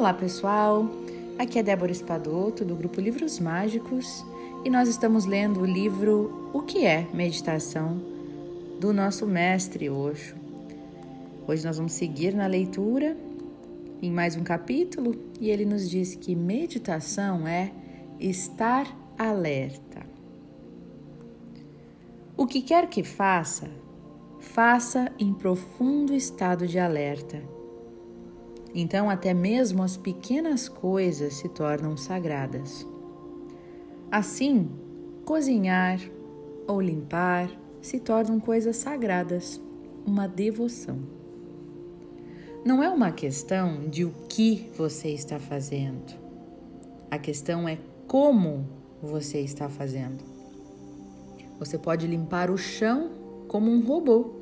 Olá, pessoal! Aqui é Débora Espadoto, do grupo Livros Mágicos, e nós estamos lendo o livro O que é Meditação, do nosso mestre Osho. Hoje nós vamos seguir na leitura em mais um capítulo e ele nos diz que meditação é estar alerta. O que quer que faça, faça em profundo estado de alerta então, até mesmo as pequenas coisas se tornam sagradas. Assim, cozinhar ou limpar se tornam coisas sagradas, uma devoção. Não é uma questão de o que você está fazendo. A questão é como você está fazendo. Você pode limpar o chão como um robô,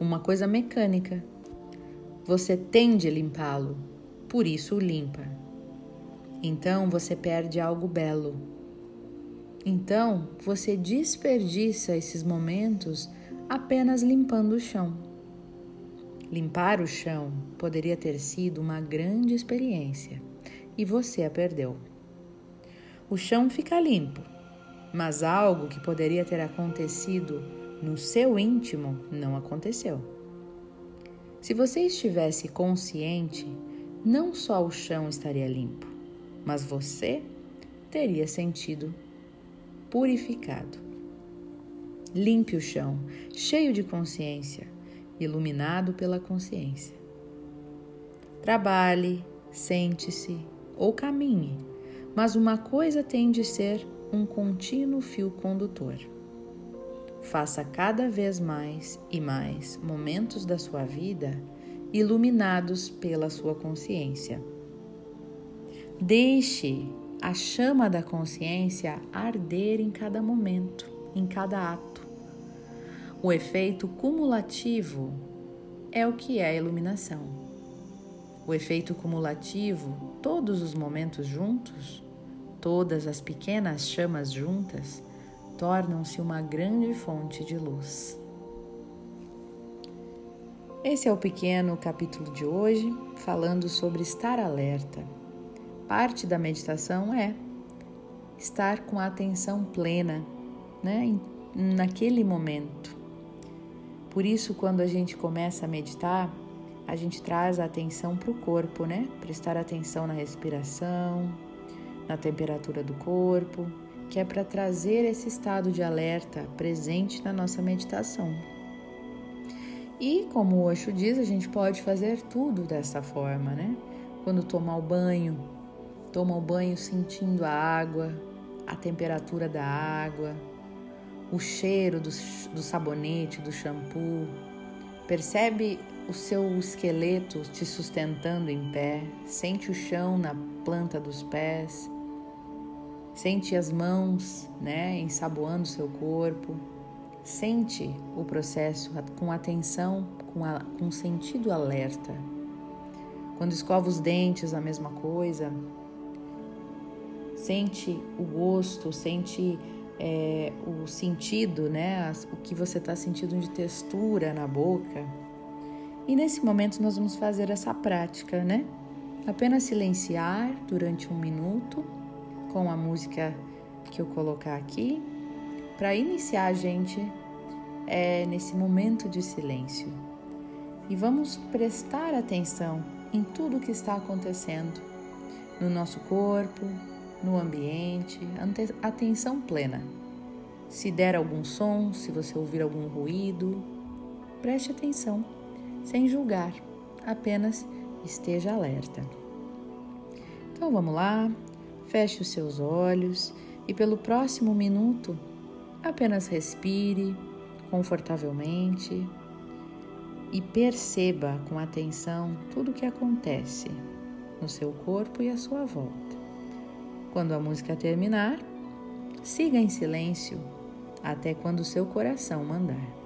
uma coisa mecânica você tende a limpá-lo, por isso o limpa. Então você perde algo belo. Então você desperdiça esses momentos apenas limpando o chão. Limpar o chão poderia ter sido uma grande experiência e você a perdeu. O chão fica limpo, mas algo que poderia ter acontecido no seu íntimo não aconteceu. Se você estivesse consciente, não só o chão estaria limpo, mas você teria sentido purificado. Limpe o chão, cheio de consciência, iluminado pela consciência. Trabalhe, sente-se ou caminhe, mas uma coisa tem de ser um contínuo fio condutor. Faça cada vez mais e mais momentos da sua vida iluminados pela sua consciência. Deixe a chama da consciência arder em cada momento, em cada ato. O efeito cumulativo é o que é a iluminação. O efeito cumulativo, todos os momentos juntos, todas as pequenas chamas juntas, tornam-se uma grande fonte de luz. Esse é o pequeno capítulo de hoje, falando sobre estar alerta. Parte da meditação é estar com a atenção plena, né, naquele momento. Por isso, quando a gente começa a meditar, a gente traz a atenção para o corpo, né? Prestar atenção na respiração, na temperatura do corpo, que é para trazer esse estado de alerta presente na nossa meditação. E como o Osho diz, a gente pode fazer tudo dessa forma, né? Quando tomar o banho, toma o banho sentindo a água, a temperatura da água, o cheiro do, do sabonete, do shampoo. Percebe o seu esqueleto te sustentando em pé, sente o chão na planta dos pés Sente as mãos, né, ensaboando seu corpo. Sente o processo com atenção, com, a, com sentido alerta. Quando escova os dentes, a mesma coisa. Sente o gosto, sente é, o sentido, né, o que você está sentindo de textura na boca. E nesse momento nós vamos fazer essa prática, né? Apenas silenciar durante um minuto com a música que eu colocar aqui, para iniciar a gente é, nesse momento de silêncio. E vamos prestar atenção em tudo que está acontecendo no nosso corpo, no ambiente, atenção plena. Se der algum som, se você ouvir algum ruído, preste atenção, sem julgar, apenas esteja alerta. Então vamos lá, Feche os seus olhos e, pelo próximo minuto, apenas respire confortavelmente e perceba com atenção tudo o que acontece no seu corpo e à sua volta. Quando a música terminar, siga em silêncio até quando seu coração mandar.